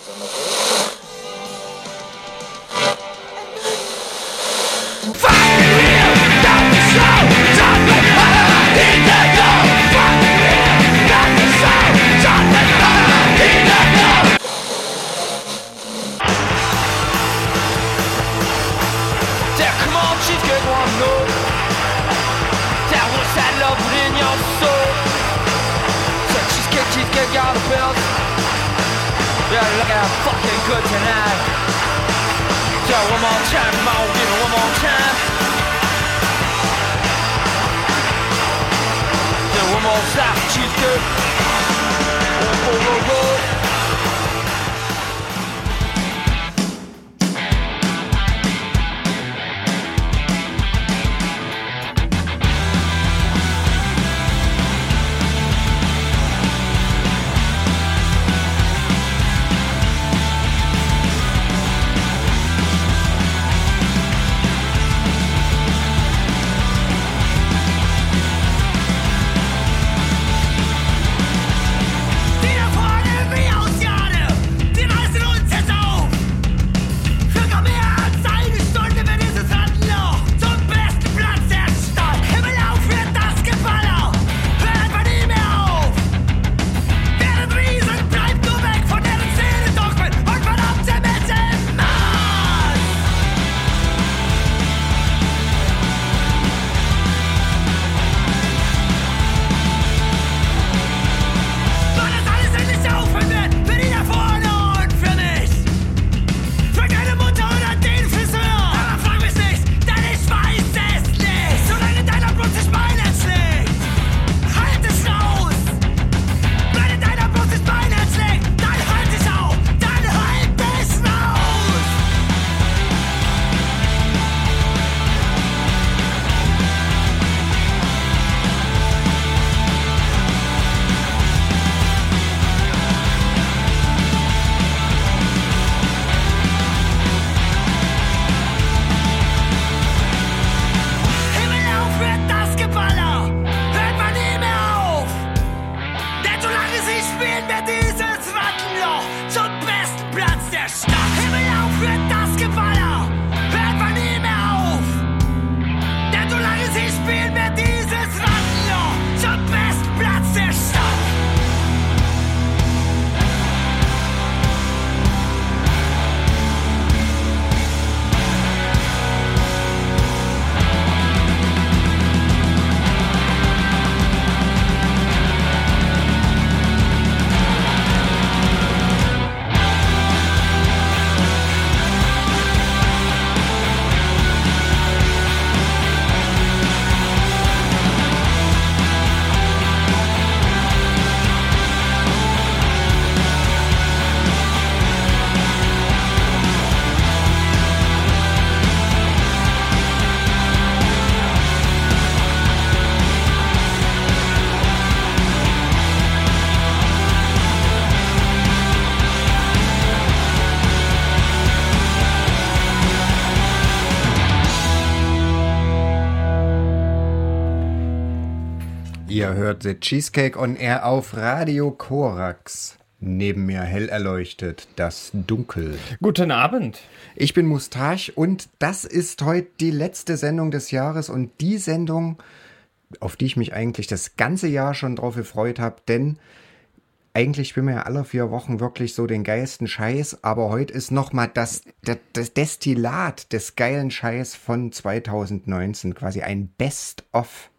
besonders ist. Ihr hört The Cheesecake on Air auf Radio Korax. Neben mir hell erleuchtet das Dunkel. Guten Abend. Ich bin Mustache und das ist heute die letzte Sendung des Jahres und die Sendung, auf die ich mich eigentlich das ganze Jahr schon drauf gefreut habe, denn eigentlich spielen wir ja alle vier Wochen wirklich so den geilsten Scheiß, aber heute ist nochmal das, das, das Destillat des geilen Scheiß von 2019, quasi ein Best-of.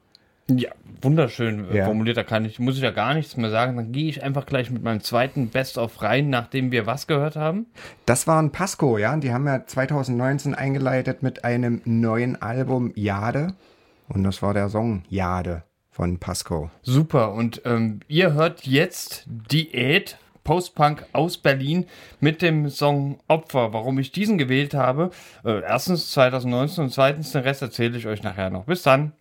Ja, wunderschön äh, Ja. formuliert. Da kann ich, muss ich ja gar nichts mehr sagen. Dann gehe ich einfach gleich mit meinem zweiten Best-of rein, nachdem wir was gehört haben. Das war ein Pasco, ja. Die haben ja 2019 eingeleitet mit einem neuen Album Jade. Und das war der Song Jade von Pasco. Super. Und ähm, ihr hört jetzt Diät, Postpunk aus Berlin mit dem Song Opfer. Warum ich diesen gewählt habe, äh, erstens 2019 und zweitens den Rest erzähle ich euch nachher noch. Bis dann.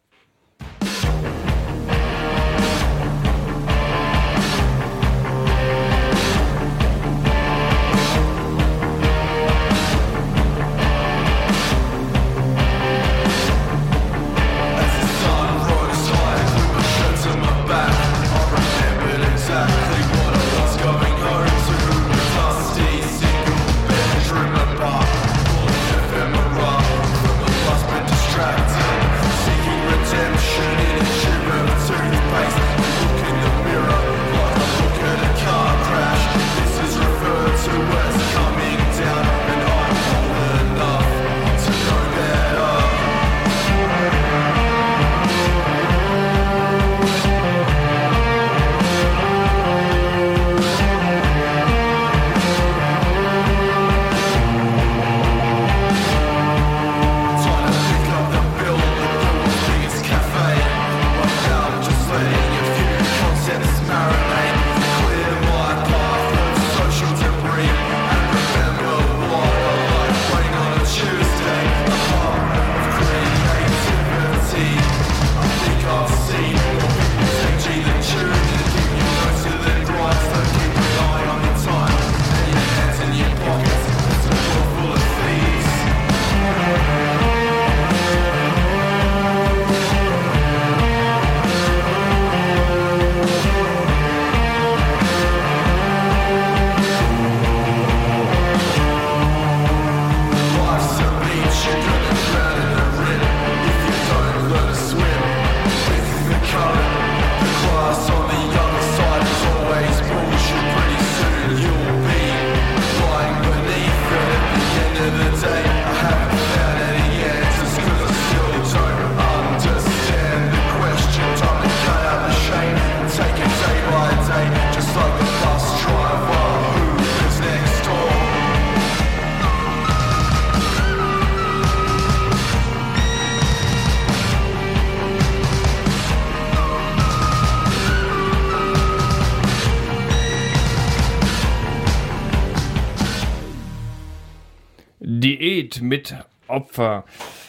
Mit Opfer.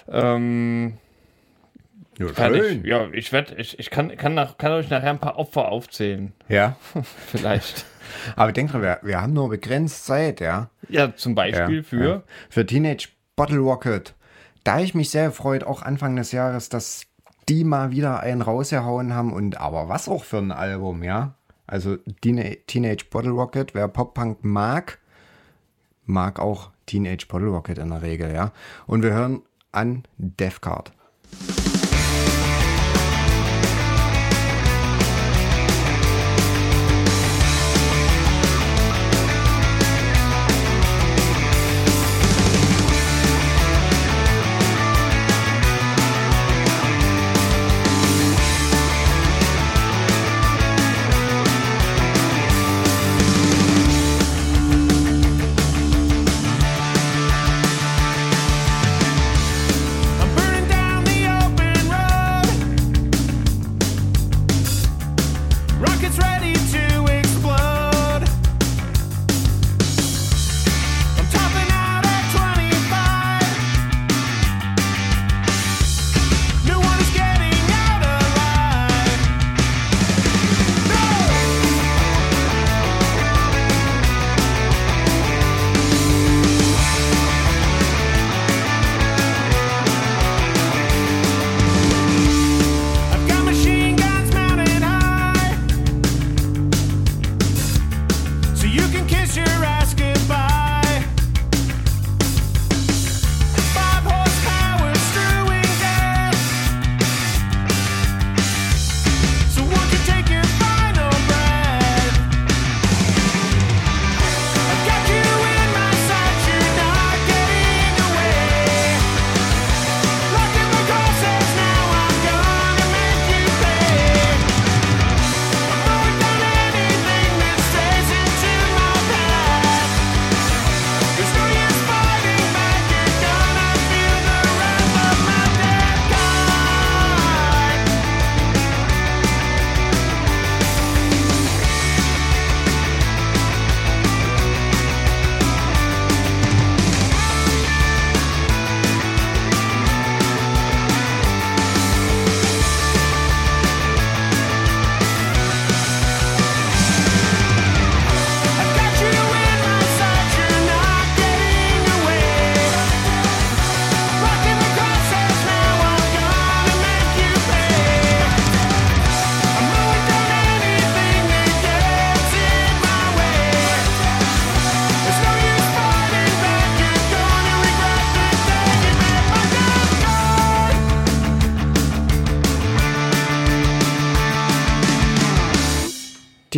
Ähm, Ja, fertig. Ja, ich werde, ich, ich kann, kann, nach, kann euch nachher ein paar Opfer aufzählen. Ja. Vielleicht. Aber denk dran, wir, wir haben nur begrenzt Zeit, ja. Ja, zum Beispiel ja, für. Ja. Für Teenage Bottle Rocket. Da ich mich sehr gefreut, auch Anfang des Jahres, dass die mal wieder einen rausgehauen haben und aber was auch für ein Album, ja. Also Teen- Teenage Bottle Rocket, wer Pop-Punk mag, mag auch Teenage Bottle Rocket in der Regel, ja. Und wir hören an Death Card.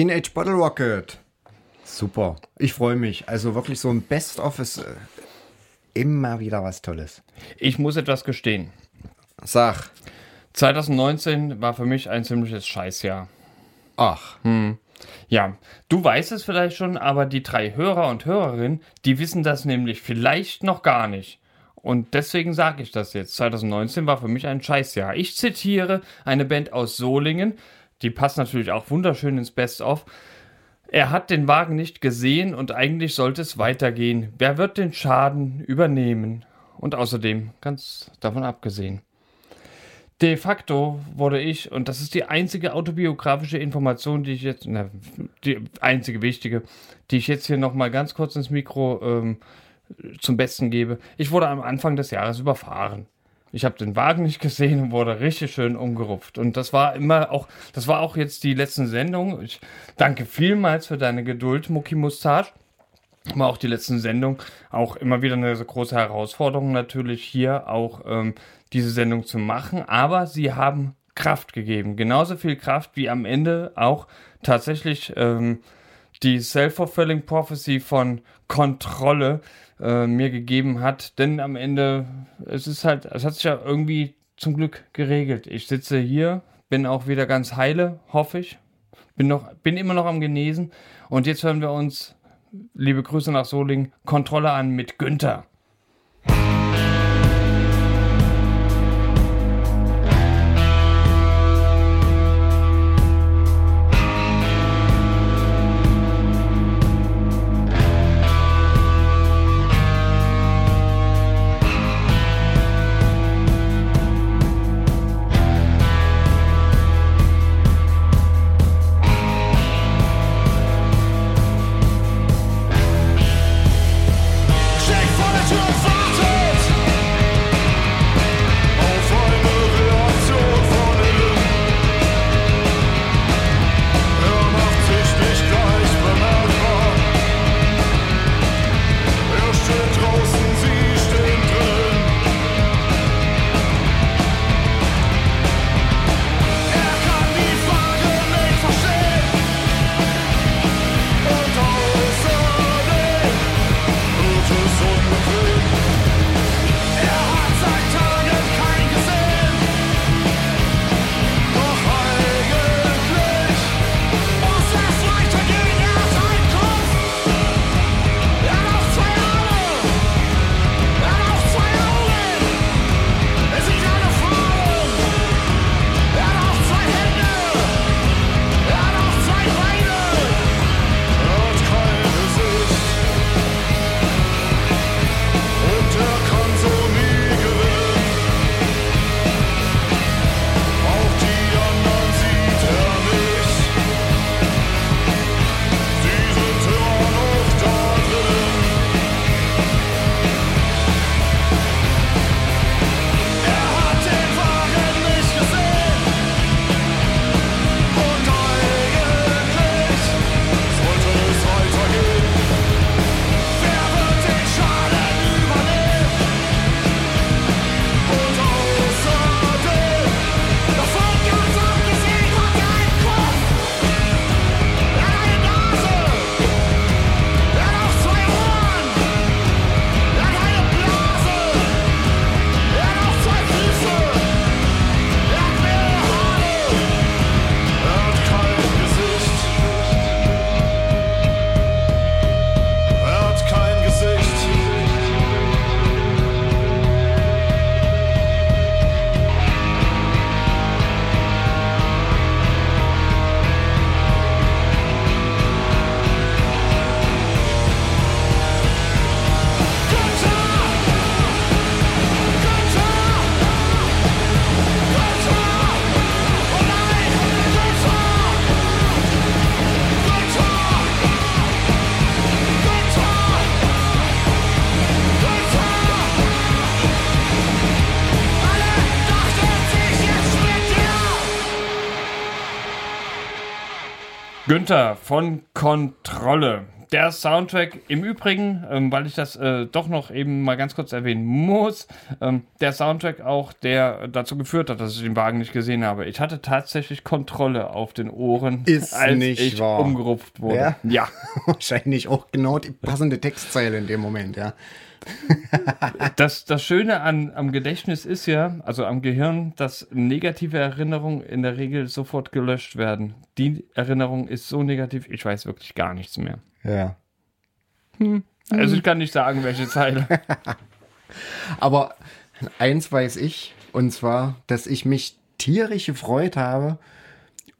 Teenage Bottle Rocket. Super. Ich freue mich. Also wirklich so ein Best-of ist äh, immer wieder was Tolles. Ich muss etwas gestehen. Sag. 2019 war für mich ein ziemliches Scheißjahr. Ach. Ja, du weißt es vielleicht schon, aber die drei Hörer und Hörerinnen, die wissen das nämlich vielleicht noch gar nicht. Und deswegen sage ich das jetzt. 2019 war für mich ein Scheißjahr. Ich zitiere eine Band aus Solingen, die passt natürlich auch wunderschön ins Best-of. Er hat den Wagen nicht gesehen und eigentlich sollte es weitergehen. Wer wird den Schaden übernehmen? Und außerdem, ganz davon abgesehen. De facto wurde ich, und das ist die einzige autobiografische Information, die ich jetzt, na, die einzige wichtige, die ich jetzt hier nochmal ganz kurz ins Mikro ähm, zum Besten gebe. Ich wurde am Anfang des Jahres überfahren. Ich habe den Wagen nicht gesehen und wurde richtig schön umgerupft. Und das war immer auch, das war auch jetzt die letzten Sendung. Ich danke vielmals für deine Geduld, Mucki Mustache war auch die letzten Sendung auch immer wieder eine große Herausforderung natürlich hier auch ähm, diese Sendung zu machen, aber sie haben Kraft gegeben, genauso viel Kraft wie am Ende auch tatsächlich ähm, die Self-Fulfilling Prophecy von Kontrolle äh, mir gegeben hat, denn am Ende es ist halt, es hat sich ja irgendwie zum Glück geregelt. Ich sitze hier, bin auch wieder ganz heile, hoffe ich, bin noch, bin immer noch am Genesen und jetzt hören wir uns liebe Grüße nach Solingen, Kontrolle an mit Günther. Günther von Kontrolle. Der Soundtrack im Übrigen, ähm, weil ich das äh, doch noch eben mal ganz kurz erwähnen muss, ähm, der Soundtrack auch, der dazu geführt hat, dass ich den Wagen nicht gesehen habe. Ich hatte tatsächlich Kontrolle auf den Ohren, Ist als nicht ich wahr. umgerupft wurde. Ja? ja. Wahrscheinlich auch genau die passende Textzeile in dem Moment, ja. Das, das Schöne an, am Gedächtnis ist ja, also am Gehirn, dass negative Erinnerungen in der Regel sofort gelöscht werden. Die Erinnerung ist so negativ, ich weiß wirklich gar nichts mehr. Ja. Also ich kann nicht sagen, welche Zeile. Aber eins weiß ich, und zwar, dass ich mich tierisch gefreut habe,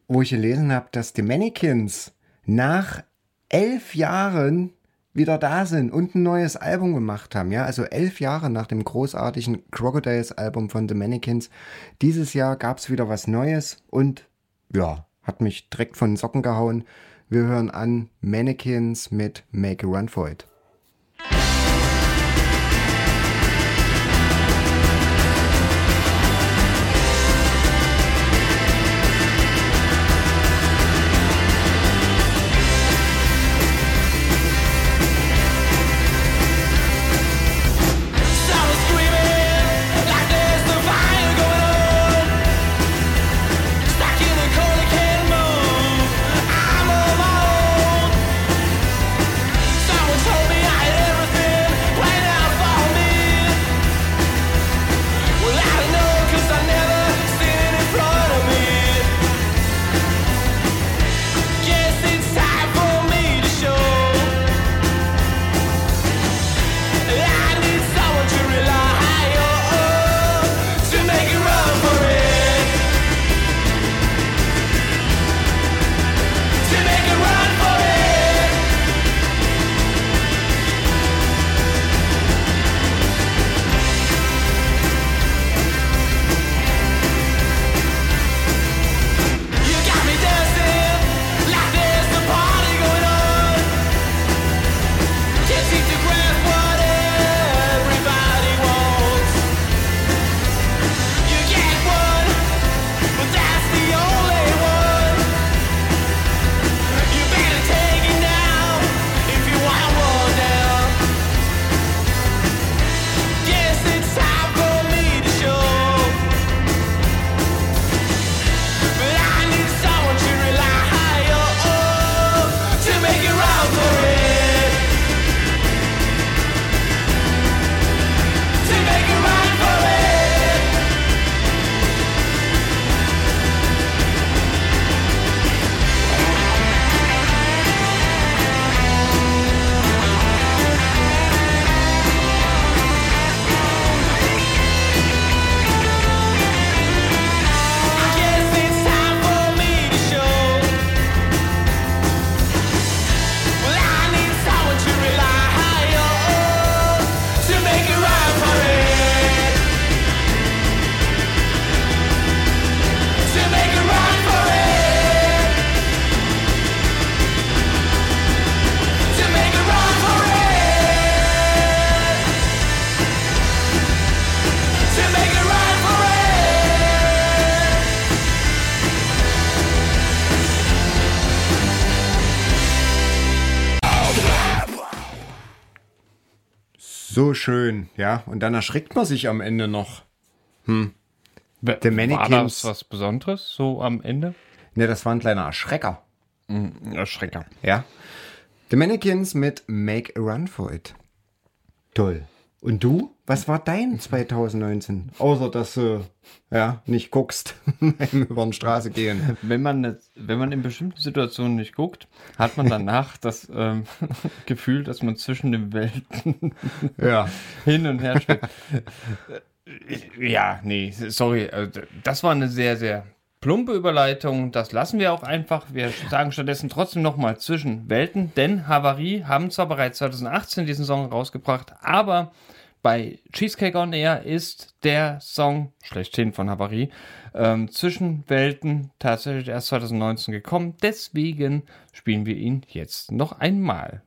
wo ich gelesen habe, dass die Mannequins nach elf Jahren wieder da sind und ein neues Album gemacht haben. Ja, also elf Jahre nach dem großartigen Crocodiles-Album von The Mannequins. Dieses Jahr gab es wieder was Neues und ja, hat mich direkt von den Socken gehauen. Wir hören an Mannequins mit Make a Run for It. So schön, ja. Und dann erschrickt man sich am Ende noch. The The Mannequins. War das was Besonderes, so am Ende? Ne, das war ein kleiner Erschrecker. Erschrecker. Ja. The Mannequins mit Make a Run for It. Toll. Und du? Was war dein 2019? Außer, dass du ja, nicht guckst beim über die Straße gehen. Wenn man, wenn man in bestimmten Situationen nicht guckt, hat man danach das ähm, Gefühl, dass man zwischen den Welten Ja. hin und her schwebt. ja, nee, sorry. äh, Das war eine sehr, sehr plumpe Überleitung. Das lassen wir auch einfach. Wir sagen stattdessen trotzdem nochmal zwischen Welten, denn Havarie haben zwar bereits 2018 diesen Song rausgebracht, aber bei Cheesecake on Air ist der Song schlechthin von Havarie ähm, zwischen Welten tatsächlich erst 2019 gekommen. Deswegen spielen wir ihn jetzt noch einmal.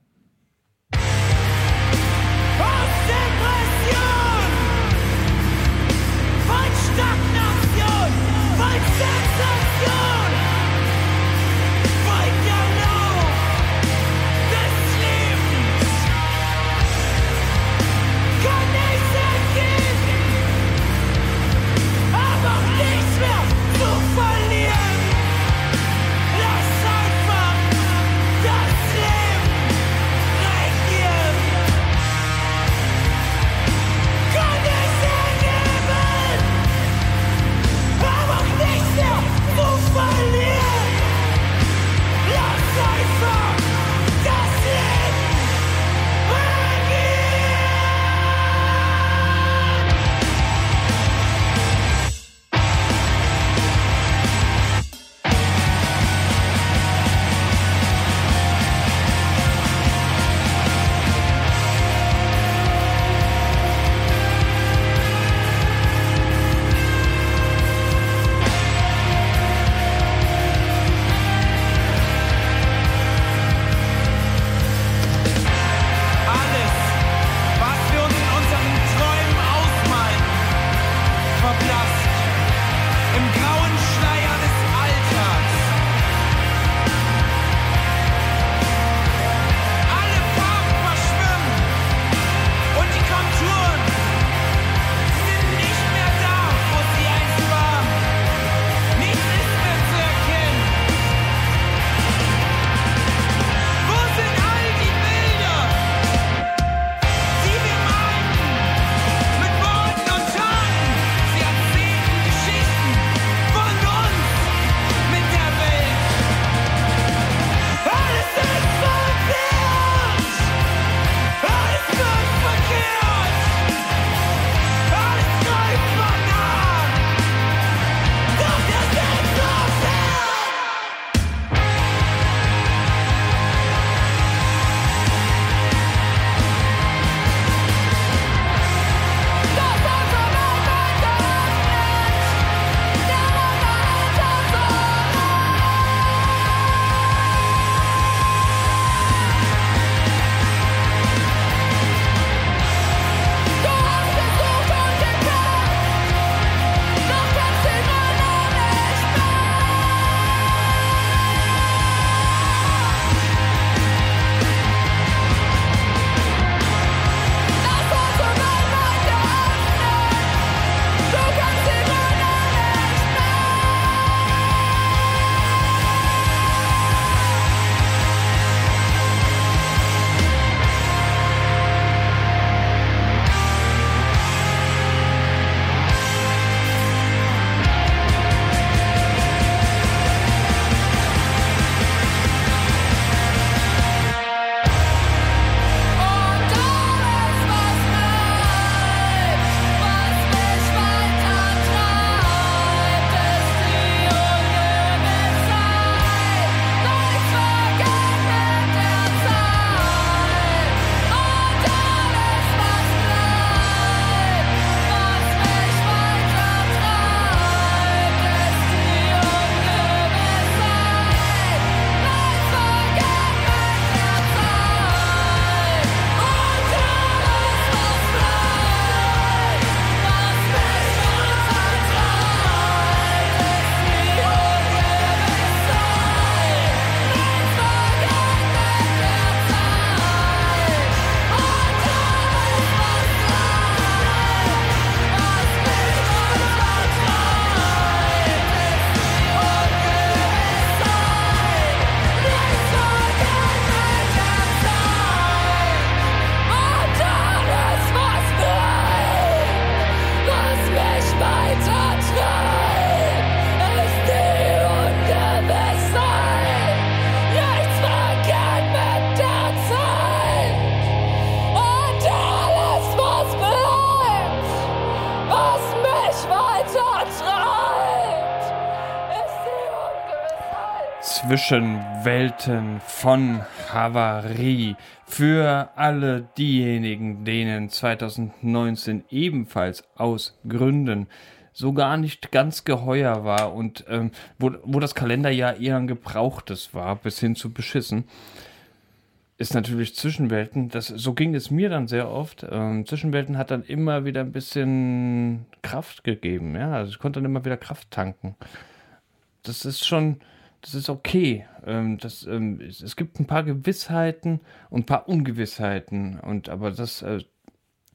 Zwischenwelten von Havarie. Für alle diejenigen, denen 2019 ebenfalls aus Gründen so gar nicht ganz geheuer war und ähm, wo, wo das Kalenderjahr eher ein gebrauchtes war, bis hin zu beschissen, ist natürlich Zwischenwelten. Das, so ging es mir dann sehr oft. Ähm, Zwischenwelten hat dann immer wieder ein bisschen Kraft gegeben. Ja? Also ich konnte dann immer wieder Kraft tanken. Das ist schon, das ist okay. Ähm, das, ähm, es, gibt ein paar Gewissheiten und ein paar Ungewissheiten. Und aber das äh,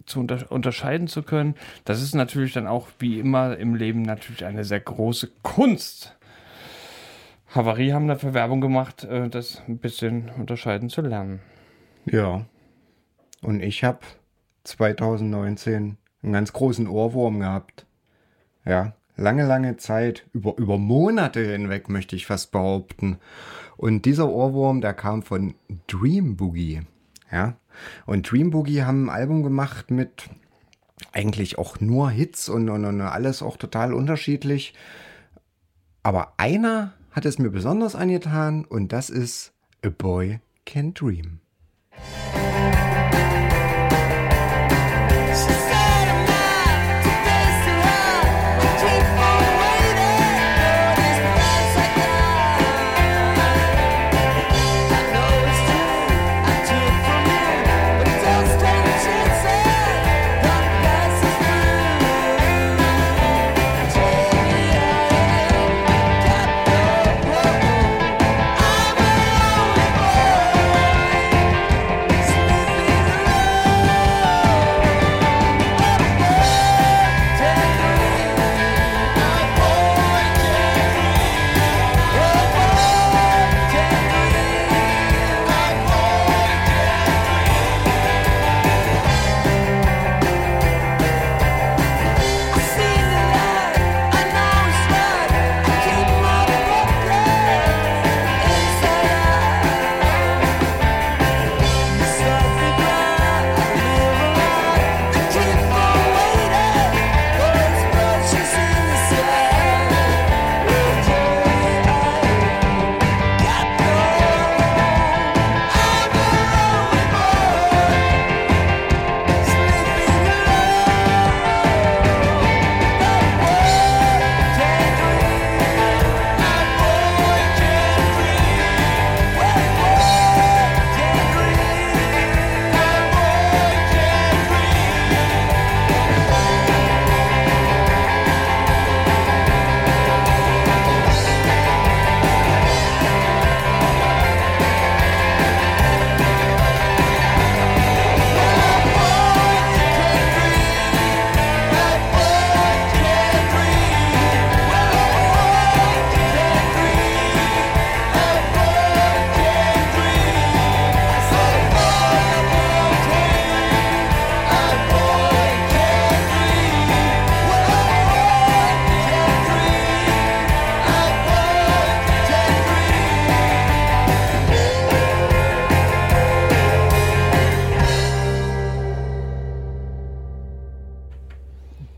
zu unter unterscheiden zu können, das ist natürlich dann auch wie immer im Leben natürlich eine sehr große Kunst. Havarie haben dafür Werbung gemacht, äh, das ein bisschen unterscheiden zu lernen. Ja. Und ich habe 2019 einen ganz großen Ohrwurm gehabt. Ja, lange, lange Zeit, über, über Monate hinweg möchte ich fast behaupten. Und dieser Ohrwurm, der kam von Dream Boogie. Ja. Und Dream Boogie haben ein Album gemacht mit eigentlich auch nur Hits und, und, und alles auch total unterschiedlich. Aber einer hat es mir besonders angetan und das ist A Boy Can Dream.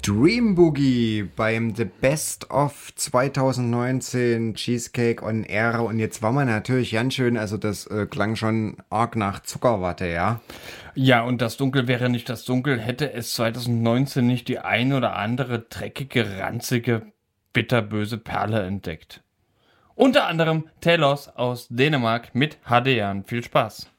Dream Boogie beim The Best of 2019 Cheesecake on Air. Und jetzt war man natürlich ganz schön, also das äh, klang schon arg nach Zuckerwatte, ja. Ja, und das Dunkel wäre nicht das Dunkel, hätte es 2019 nicht die ein oder andere dreckige, ranzige, bitterböse Perle entdeckt. Unter anderem Telos aus Dänemark mit Hadean. Viel Spaß.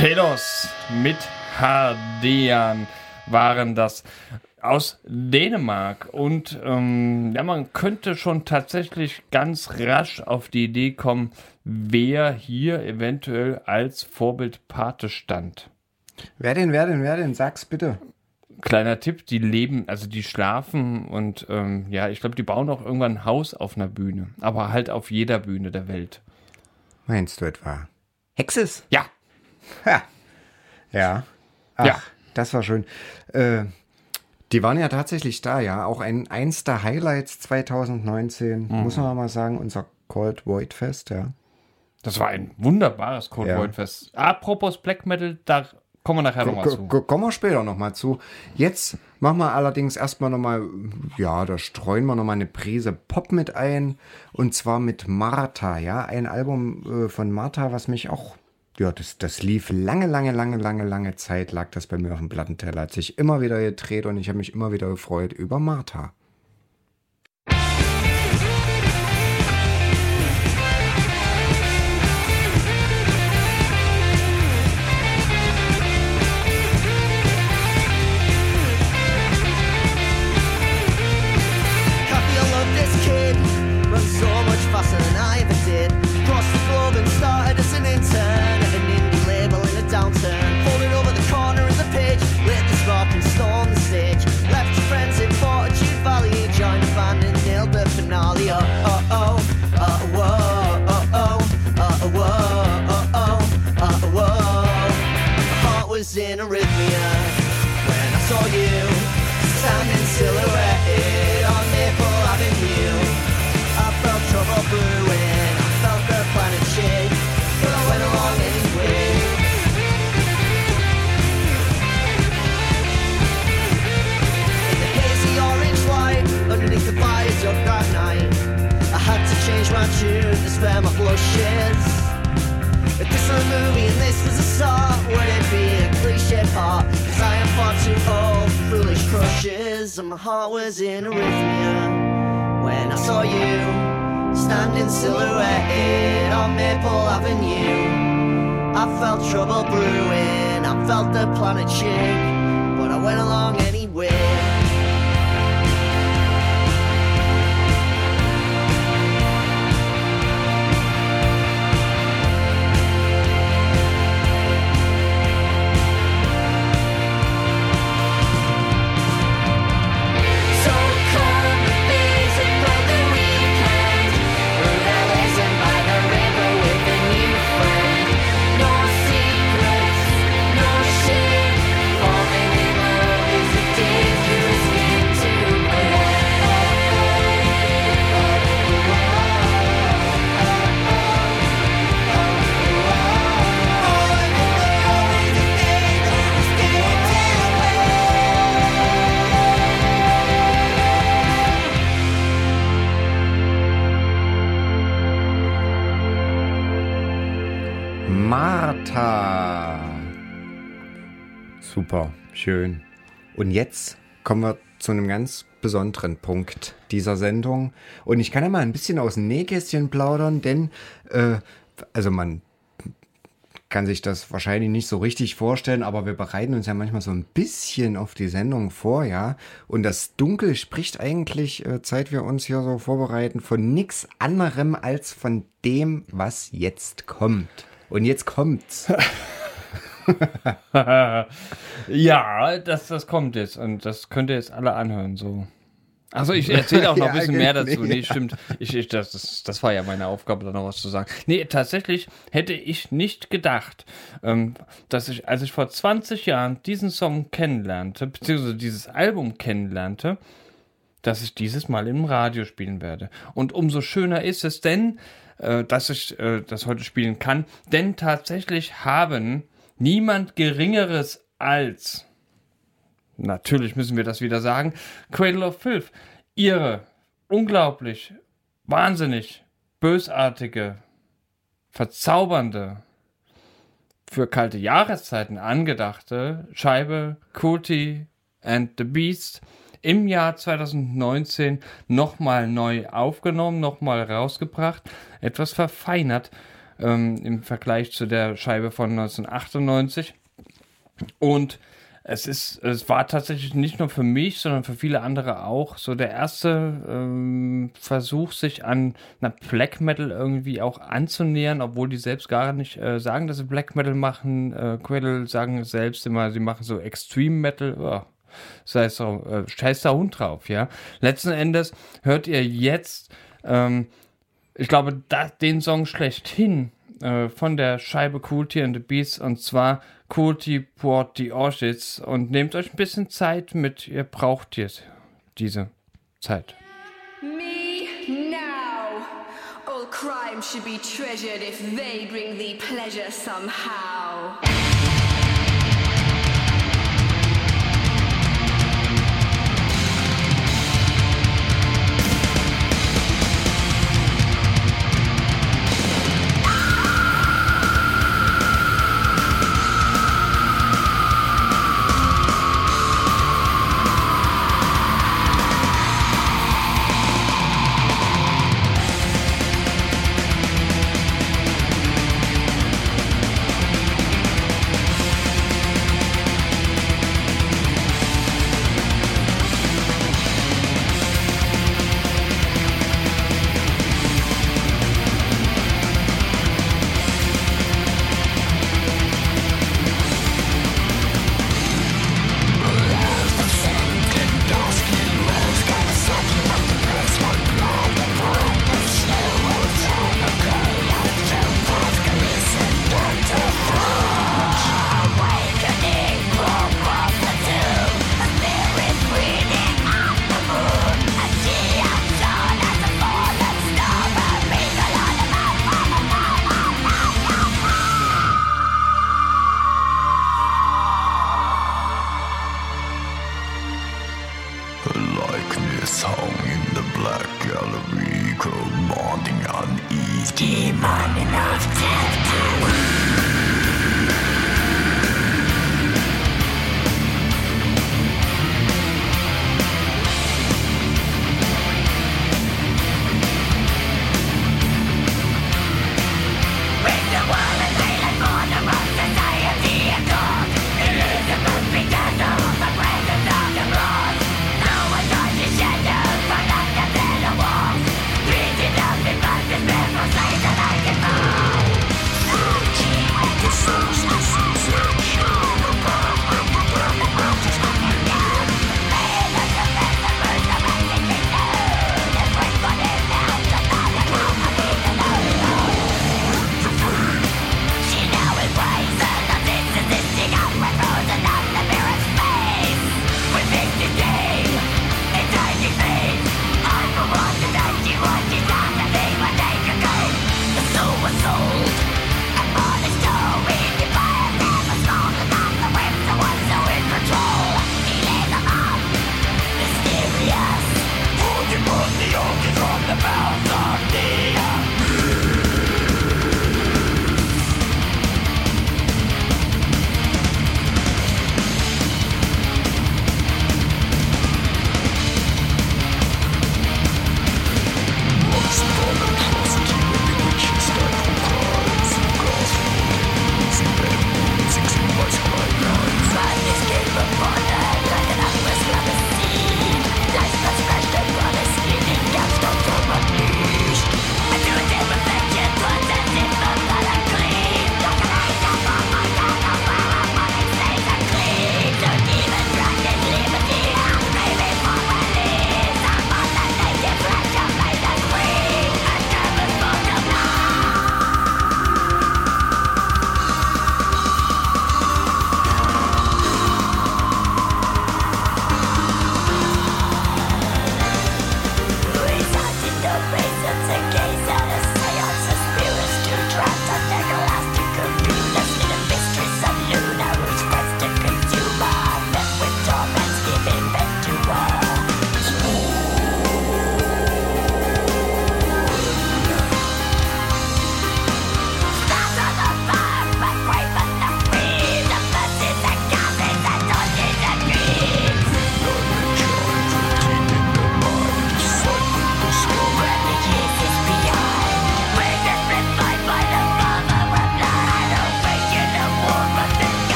Telos mit Hardian waren das aus Dänemark. Und ähm, ja, man könnte schon tatsächlich ganz rasch auf die Idee kommen, wer hier eventuell als Vorbild Pate stand. Wer denn, wer denn, wer denn? Sag's bitte. Kleiner Tipp, die leben, also die schlafen und ähm, ja, ich glaube, die bauen auch irgendwann ein Haus auf einer Bühne. Aber halt auf jeder Bühne der Welt. Meinst du etwa? Hexes? Ja, Ha. Ja. Ach, Ja. Das war schön. Äh, die waren ja tatsächlich da, ja. Auch ein, eins der Highlights 2019, muss man mal sagen, unser Cold Void Fest, ja. das war ein wunderbares Cold Ja. Void Fest. Apropos Black Metal, da kommen wir nachher nochmal zu. ko- Kommen wir später nochmal zu. Jetzt machen wir allerdings erstmal nochmal, ja, da streuen wir nochmal eine Prise Pop mit ein. Und zwar mit Martha, ja. Ein Album äh, von Martha, was mich auch, ja, das, das lief lange, lange, lange, lange, lange Zeit, lag das bei mir auf dem Plattenteller. Hat sich immer wieder gedreht und ich habe mich immer wieder gefreut über Martha. Spare my blushes. If this were a movie and this was a song, would it be a cliche part? Cause I am far too old for foolish crushes, and my heart was in arrhythmia when I saw you standing silhouetted on Maple Avenue. I felt trouble brewing, I felt the planet shake, but I went along anyway. Schön. Und jetzt kommen wir zu einem ganz besonderen Punkt dieser Sendung. Und ich kann ja mal ein bisschen aus dem Nähkästchen plaudern, denn, äh, also man kann sich das wahrscheinlich nicht so richtig vorstellen, aber wir bereiten uns ja manchmal so ein bisschen auf die Sendung vor, ja. Und das Dunkel spricht eigentlich, äh, seit wir uns hier so vorbereiten, von nichts anderem als von dem, was jetzt kommt. Und jetzt kommt's. Ja, das, das kommt jetzt und das könnt ihr jetzt alle anhören. So. Also ich erzähle auch noch ein Ja, bisschen mehr genau. dazu. Nee, stimmt. Ich, ich, das, das, das war ja meine Aufgabe, da noch was zu sagen. Nee, tatsächlich hätte ich nicht gedacht, ähm, dass ich, als ich vor 20 Jahren diesen Song kennenlernte, beziehungsweise dieses Album kennenlernte, dass ich dieses Mal im Radio spielen werde. Und umso schöner ist es denn, äh, dass ich äh, das heute spielen kann, denn tatsächlich haben niemand Geringeres als, natürlich müssen wir das wieder sagen, Cradle of Filth, ihre unglaublich, wahnsinnig, bösartige, verzaubernde, für kalte Jahreszeiten angedachte Scheibe Cruelty and the Beast im Jahr 2019 nochmal neu aufgenommen, nochmal rausgebracht, etwas verfeinert. Ähm, im Vergleich zu der Scheibe von 1998. Und es ist, es war tatsächlich nicht nur für mich, sondern für viele andere auch so der erste ähm, Versuch, sich an einer Black Metal irgendwie auch anzunähern, obwohl die selbst gar nicht äh, sagen, dass sie Black Metal machen. Äh, Quaddle sagen selbst immer, sie machen so Extreme Metal. Oh, sei es so, äh, scheiß der Hund drauf, ja. Letzten Endes hört ihr jetzt, ähm, ich glaube, da, den Song schlechthin äh, von der Scheibe Coolty and the Beats und zwar Coolty Port the Orchids und nehmt euch ein bisschen Zeit mit, ihr braucht jetzt diese Zeit. Me now. All crime should be treasured if they bring thee pleasure somehow.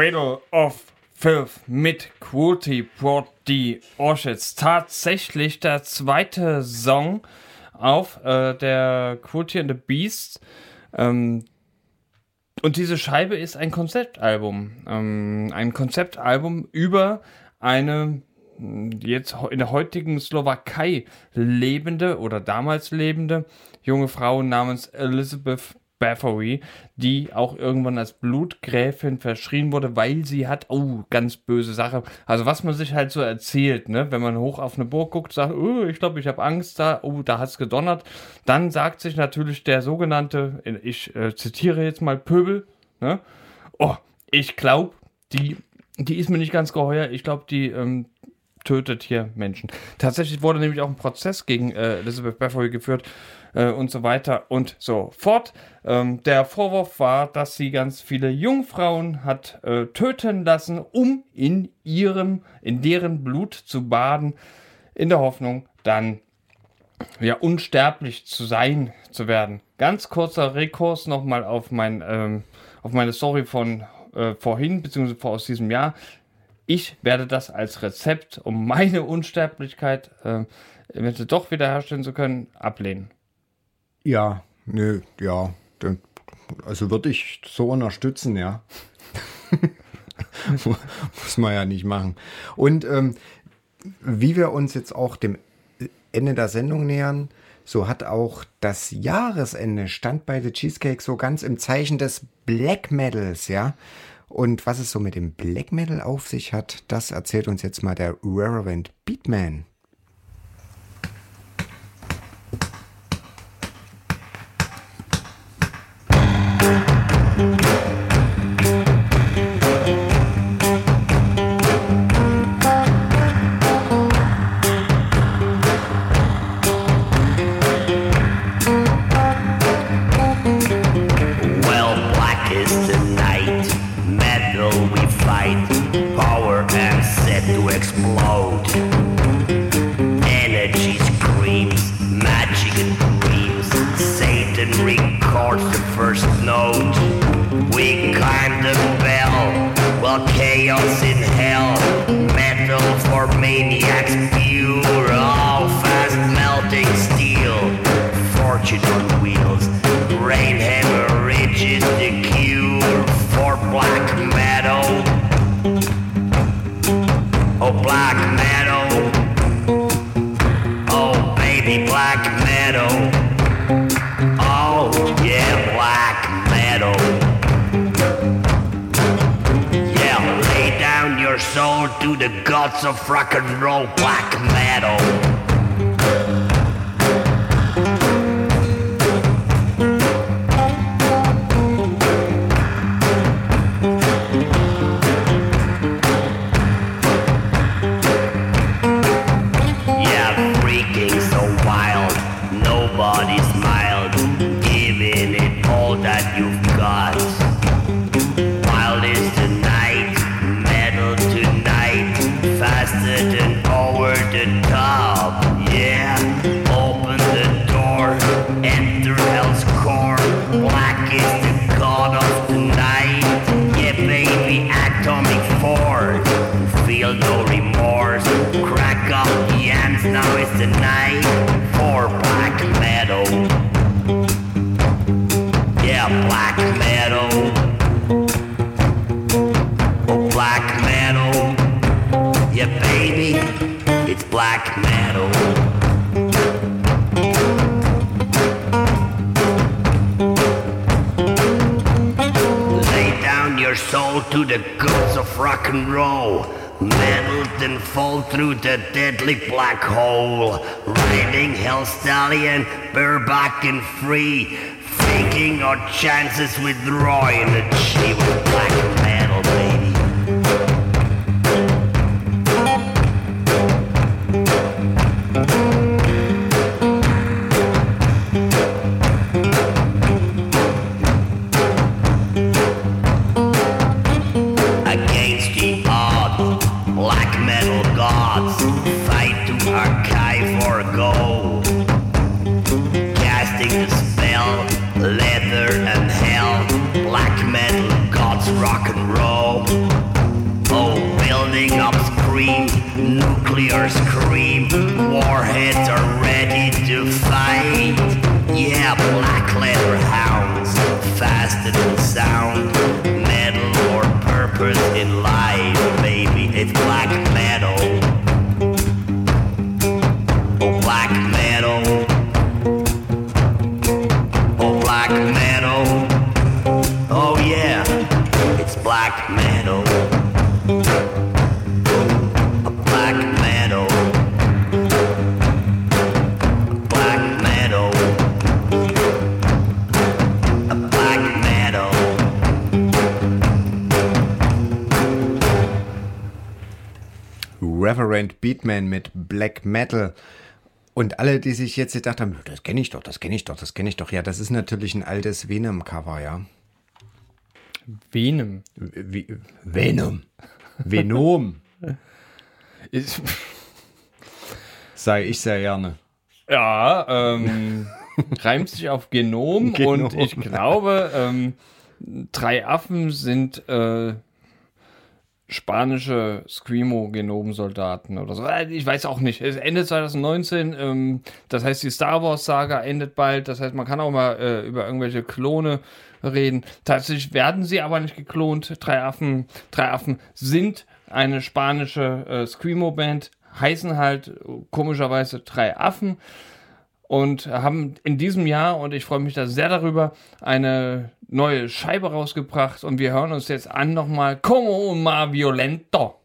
Cradle of Filth mit Cruelty brought the Orchids. Tatsächlich der zweite Song auf äh, der Cruelty and the Beast. Ähm, und diese Scheibe ist ein Konzeptalbum. Ähm, ein Konzeptalbum über eine mh, jetzt in der heutigen Slowakei lebende oder damals lebende junge Frau namens Elizabeth Bathory, die auch irgendwann als Blutgräfin verschrien wurde, weil sie hat, oh, ganz böse Sache. Also was man sich halt so erzählt, ne, wenn man hoch auf eine Burg guckt, sagt, oh, ich glaube, ich habe Angst da, oh, da hat's gedonnert, dann sagt sich natürlich der sogenannte, ich äh, zitiere jetzt mal Pöbel, ne, oh, ich glaube, die, die ist mir nicht ganz geheuer, ich glaube, die ähm, tötet hier Menschen. Tatsächlich wurde nämlich auch ein Prozess gegen äh, Elizabeth Bathory geführt äh, und so weiter und so fort. Ähm, der Vorwurf war, dass sie ganz viele Jungfrauen hat äh, töten lassen, um in ihrem, in deren Blut zu baden, in der Hoffnung, dann ja unsterblich zu sein, zu werden. Ganz kurzer Rekurs nochmal auf mein, ähm, auf meine Story von äh, vorhin, beziehungsweise aus diesem Jahr. Ich werde das als Rezept, um meine Unsterblichkeit äh, doch wiederherstellen zu können, ablehnen. Ja, nö, ja. Also würde ich so unterstützen, ja. Muss man ja nicht machen. Und ähm, wie wir uns jetzt auch dem Ende der Sendung nähern, so hat auch das Jahresende stand bei The Cheesecake so ganz im Zeichen des Black Metals, ja. Und was es so mit dem Black Metal auf sich hat, das erzählt uns jetzt mal der Reverend Beatman. The gods of rock and roll, black metal. Rock and roll. Metal then fall through the deadly black hole. Riding Hell Stallion, bareback and free. Faking our chances with Roy and the G Black metal gods fight to archive or go. Casting the spell, leather and hell. Black metal gods rock and roll. Oh, building up scream, nuclear scream. Warheads are ready to fight. Yeah, Beatman mit Black Metal. Und alle, die sich jetzt gedacht haben, das kenne ich doch, das kenne ich doch, das kenne ich doch. Ja, das ist natürlich ein altes Venom-Cover, ja. Venom. Wie, Venom. Venom. Sei ich sehr gerne. ja, ähm, reimt sich auf Genom, Genom. und ich glaube, ähm, drei Affen sind äh, spanische Screamo-Genom-Soldaten oder so. Äh, Ich weiß auch nicht. Es endet 2019. Ähm, das heißt, die Star Wars-Saga endet bald. Das heißt, man kann auch mal äh, über irgendwelche Klone reden. Tatsächlich werden sie aber nicht geklont. Drei Affen, drei Affen sind eine spanische äh, Screamo-Band, heißen halt äh, komischerweise drei Affen und haben in diesem Jahr, und ich freue mich da sehr darüber, eine neue Scheibe rausgebracht und wir hören uns jetzt an nochmal Como ma violento.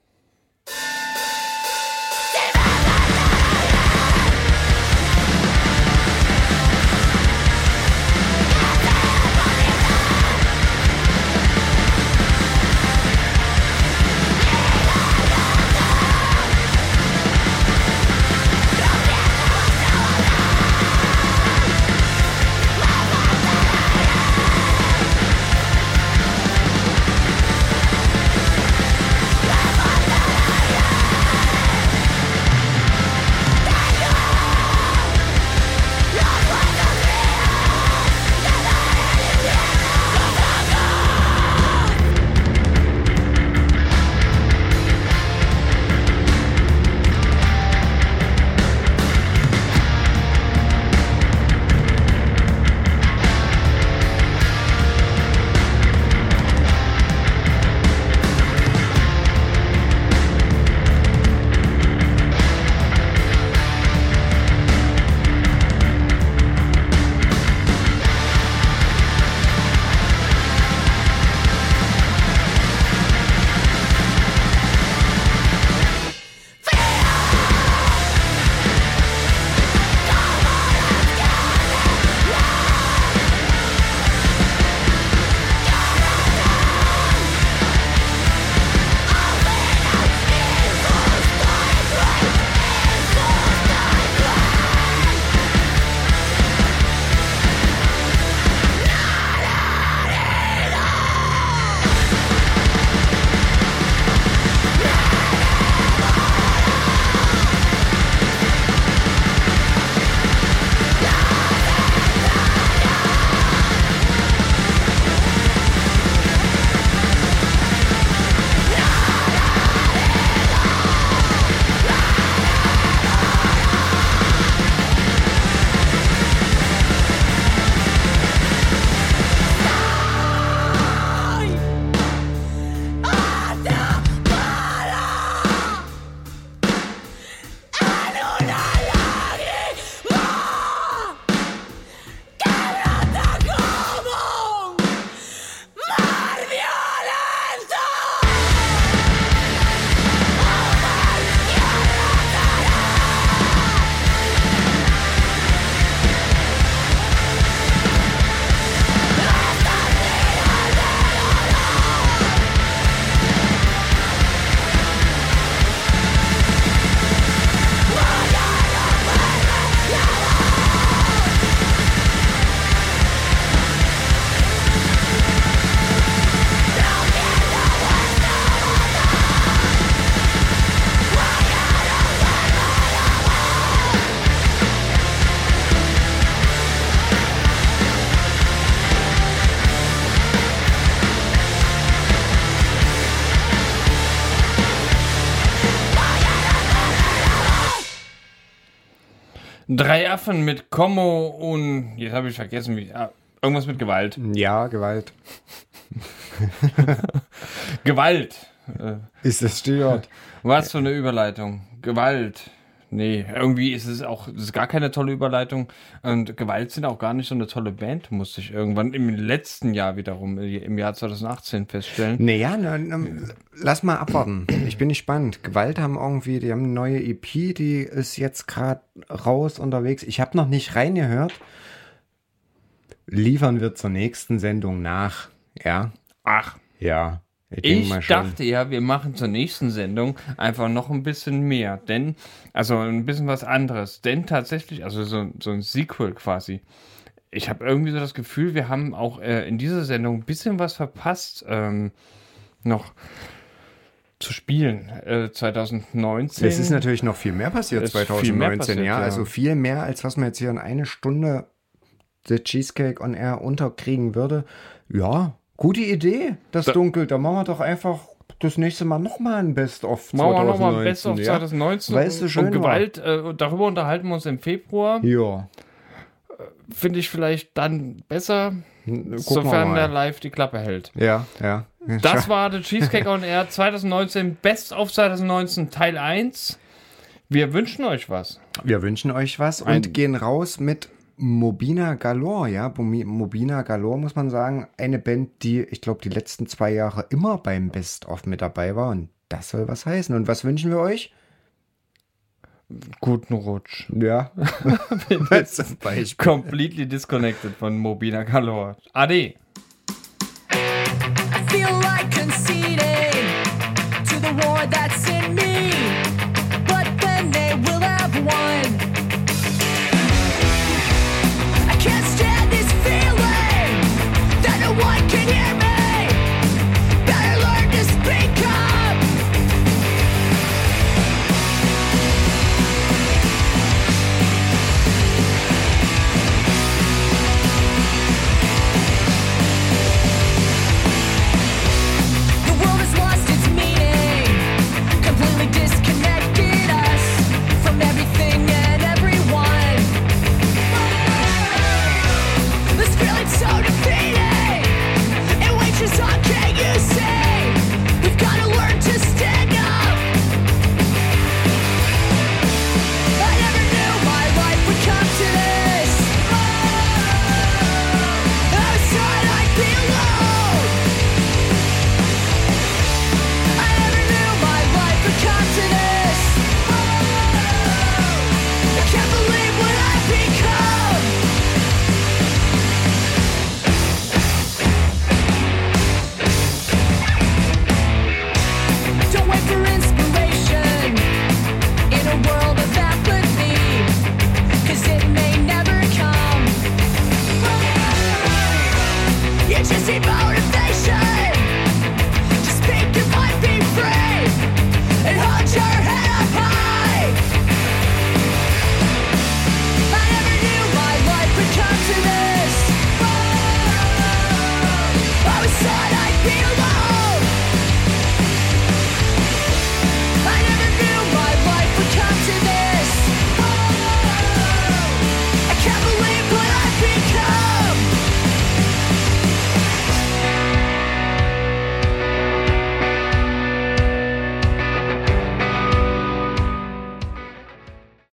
Drei Affen mit Como und jetzt habe ich vergessen, wie. Ah, irgendwas mit Gewalt. Ja, Gewalt. Gewalt. Ist das Stichwort. Was für eine Überleitung. Gewalt. Nee, irgendwie ist es auch, das ist gar keine tolle Überleitung. Und Gewalt sind auch gar nicht so eine tolle Band, musste ich irgendwann im letzten Jahr wiederum, im Jahr 2018 feststellen. Naja, na, na, lass mal abwarten. Ich bin gespannt. Gewalt haben irgendwie, die haben eine neue EP, die ist jetzt gerade raus unterwegs. Ich habe noch nicht reingehört. Liefern wir zur nächsten Sendung nach. Ja, Ach, ja. Ich, ich dachte ja, wir machen zur nächsten Sendung einfach noch ein bisschen mehr. Denn, also ein bisschen was anderes. Denn tatsächlich, also so, so ein Sequel quasi. Ich habe irgendwie so das Gefühl, wir haben auch äh, in dieser Sendung ein bisschen was verpasst, ähm, noch zu spielen. Äh, 2019. Es ist natürlich noch viel mehr passiert Es ist 2019, viel mehr passiert, ja. ja. Also viel mehr, als was man jetzt hier in eine Stunde The Cheesecake on Air unterkriegen würde. Ja, gute Idee, das Da- Dunkel. Da machen wir doch einfach das nächste Mal nochmal ein Best-of 2019. Machen wir nochmal Best of ja. 2019. Weißt du, schön und Gewalt, äh, darüber unterhalten wir uns im Februar. Ja, Finde ich vielleicht dann besser, gucken wir sofern der live die Klappe hält. Ja, ja. Das war der Cheesecake on Air 2019, Best of 2019 Teil 1. Wir wünschen euch was. Wir wünschen euch was und Ein- gehen raus mit Mobina Galore, ja. Mobina Galore muss man sagen, eine Band, die, ich glaube, die letzten zwei Jahre immer beim Best-of mit dabei war und das soll was heißen. Und was wünschen wir euch? Guten Rutsch. Ja. Zum Beispiel. Completely disconnected von Mobina Galore. Ade. I feel like